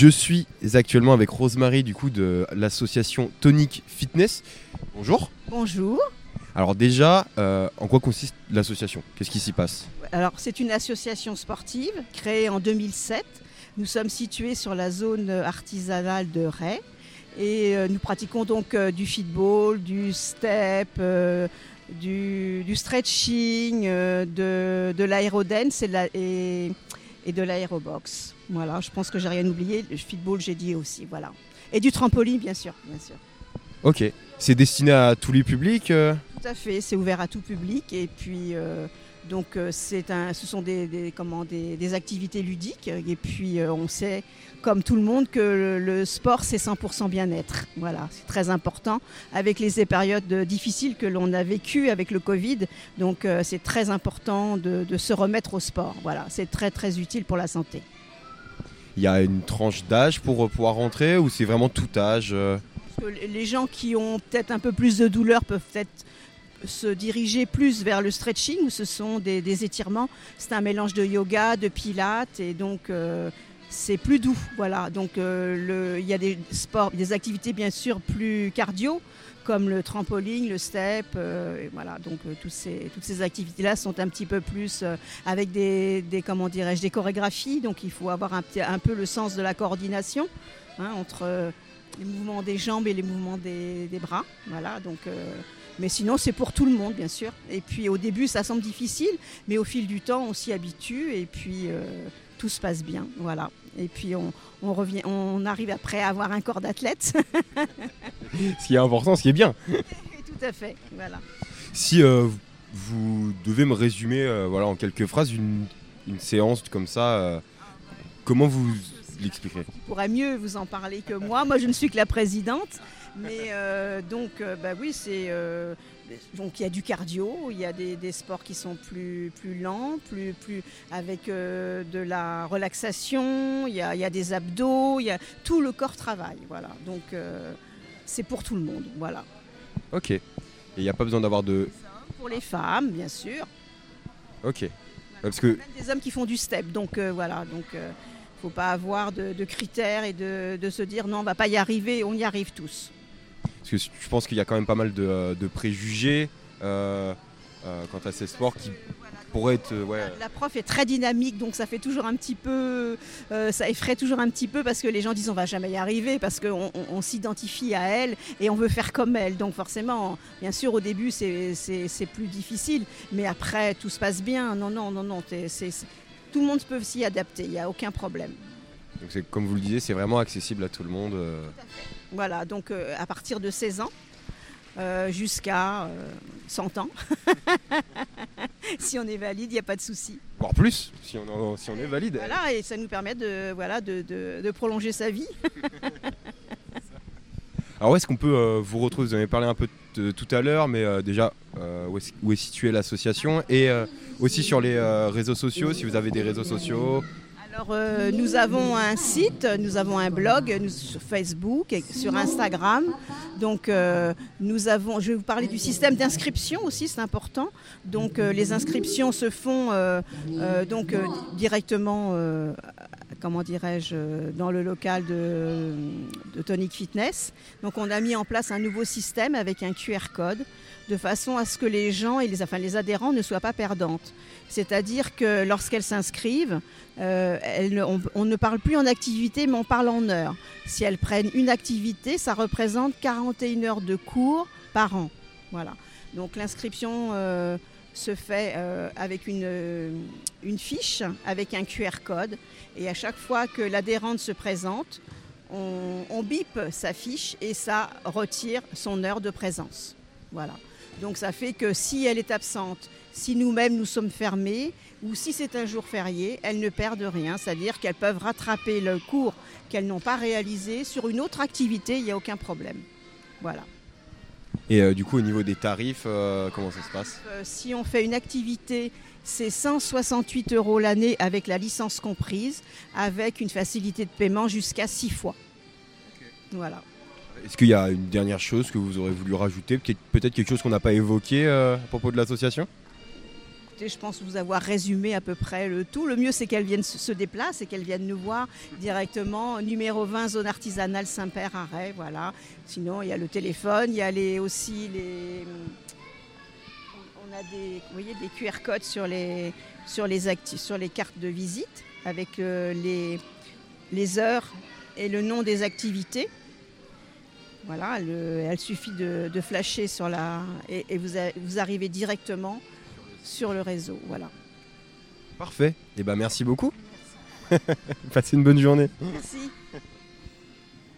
Je suis actuellement avec Rosemary du coup de l'association Tonic Fitness. Bonjour. Bonjour. Alors déjà, euh, en quoi consiste l'association? Qu'est-ce qui s'y passe? Alors c'est une association sportive créée en 2007. Nous sommes situés sur la zone artisanale de Ray et euh, nous pratiquons donc euh, du football, du step, du, stretching, de, de l'aérodance et, et, de l'aérobox. Voilà, je pense que j'ai rien oublié. Le football, j'ai dit aussi, voilà. Et du trampoline, bien sûr, bien sûr. Ok. C'est destiné à tous les publics tout à fait, c'est ouvert à tout public et puis euh, donc euh, c'est un, ce sont des, comment, des, activités ludiques et puis euh, on sait comme tout le monde que le, sport c'est 100% bien-être. Voilà, c'est très important avec les périodes difficiles que l'on a vécues avec le Covid. Donc c'est très important de, de, se remettre au sport. Voilà, c'est très très utile pour la santé. Il y a une tranche d'âge pour pouvoir rentrer ou c'est vraiment tout âge les gens qui ont peut-être un peu plus de douleur peuvent peut-être se diriger plus vers le stretching où ce sont des, étirements. C'est un mélange de yoga, de pilates et donc euh, c'est plus doux. Voilà. Donc euh, il y a des sports, des activités bien sûr plus cardio comme le trampoline, le step. Euh, voilà. Donc toutes ces, toutes ces activités-là sont un petit peu plus avec des, comment dirais-je des chorégraphies. Donc il faut avoir un, un peu le sens de la coordination hein, entre les mouvements des jambes et les mouvements des, des bras. Voilà. Donc mais sinon, c'est pour tout le monde, bien sûr. Et puis au début, ça semble difficile, mais au fil du temps, on s'y habitue et puis euh, tout se passe bien. Voilà. Et puis on, revient, on arrive après à avoir un corps d'athlète. ce qui est important, ce qui est bien. tout à fait. Voilà. Si euh, vous devez me résumer euh, voilà, en quelques phrases une, une séance comme ça, comment vous l'expliquerez Vous pourrez mieux vous en parler que moi. Moi, je ne suis que la présidente. Mais euh, donc, euh, bah oui, c'est. Euh, donc il y a du cardio, il y a des, sports qui sont plus, plus lents, plus, plus avec de la relaxation, il y, a, il y, a, des abdos, il y a, tout le corps travaille. Voilà. Donc c'est pour tout le monde. Voilà. Ok. Et il n'y a pas besoin d'avoir de. Pour les femmes, bien sûr. Ok. Parce que... Même des hommes qui font du step, donc voilà. Donc il ne faut pas avoir de, critères et de, de, se dire non, on ne va pas y arriver, on y arrive tous. Parce que je pense qu'il y a quand même pas mal de, euh, préjugés euh, euh, quant à ces sports qui pourraient être. La prof est très dynamique, donc ça fait toujours un petit peu. ça effraie toujours un petit peu parce que les gens disent on va jamais y arriver, parce qu'on s'identifie à elle et on veut faire comme elle. Donc forcément, bien sûr, au début c'est plus difficile, mais après tout se passe bien. Non, non, non, non. Tout le monde peut s'y adapter, il n'y a aucun problème. Donc comme vous le disiez, c'est vraiment accessible à tout le monde. Voilà, donc euh, à partir de 16 ans euh, jusqu'à 100 euh, ans. si on est valide, il n'y a pas de souci. Voire plus, si on, si on, est valide. Voilà, et ça nous permet de, voilà, de, prolonger sa vie. Alors où est-ce qu'on peut vous retrouver? Vous en avez parlé un peu tout à l'heure, mais déjà, où est, où, est, située l'association Et aussi sur les réseaux sociaux, si vous avez des réseaux sociaux alors, euh, nous avons un site, nous avons un blog sur Facebook et sur Instagram. Donc, euh, nous avons, je vais vous parler du système d'inscription aussi, c'est important. Donc, euh, les inscriptions se font donc directement, comment dirais-je, dans le local de, de Tonic Fitness. Donc, on a mis en place un nouveau système avec un QR code de façon à ce que les gens et les, enfin, les adhérents ne soient pas perdantes. C'est-à-dire que lorsqu'elles s'inscrivent, euh, on, ne parle plus en activité, mais on parle en heures. Si elles prennent une activité, ça représente 41 heures de cours par an. Voilà. Donc l'inscription euh, se fait euh, avec une, une, fiche, avec un QR code. Et à chaque fois que l'adhérente se présente, on, on bip sa fiche et ça retire son heure de présence. Voilà. Donc ça fait que si elle est absente, si nous-mêmes nous sommes fermés, ou si c'est un jour férié, elles ne perdent rien, c'est-à-dire qu'elles peuvent rattraper le cours qu'elles n'ont pas réalisé sur une autre activité, il n'y a aucun problème. Voilà. Et euh, du coup, au niveau des tarifs, euh, comment ça se passe? Euh, Si on fait une activité, c'est 168 euros l'année avec la licence comprise, avec une facilité de paiement jusqu'à 6 fois. Voilà. Est-ce qu'il y a une dernière chose que vous aurez voulu rajouter? Peut-être quelque chose qu'on n'a pas évoqué à propos de l'association? Je pense vous avoir résumé à peu près le tout. Le mieux, c'est qu'elles viennent se déplacent et qu'elles viennent nous voir directement. Numéro 20, zone artisanale Saint-Père, arrêt, voilà. Sinon, il y a le téléphone, il y a les, aussi les... On a des, vous voyez, QR codes sur les, cartes de visite avec euh, les, heures et le nom des activités. Voilà, elle suffit de, flasher sur la. et, vous, arrivez directement sur le réseau. Voilà. Parfait. Et eh ben merci beaucoup. Passez une bonne journée. Merci.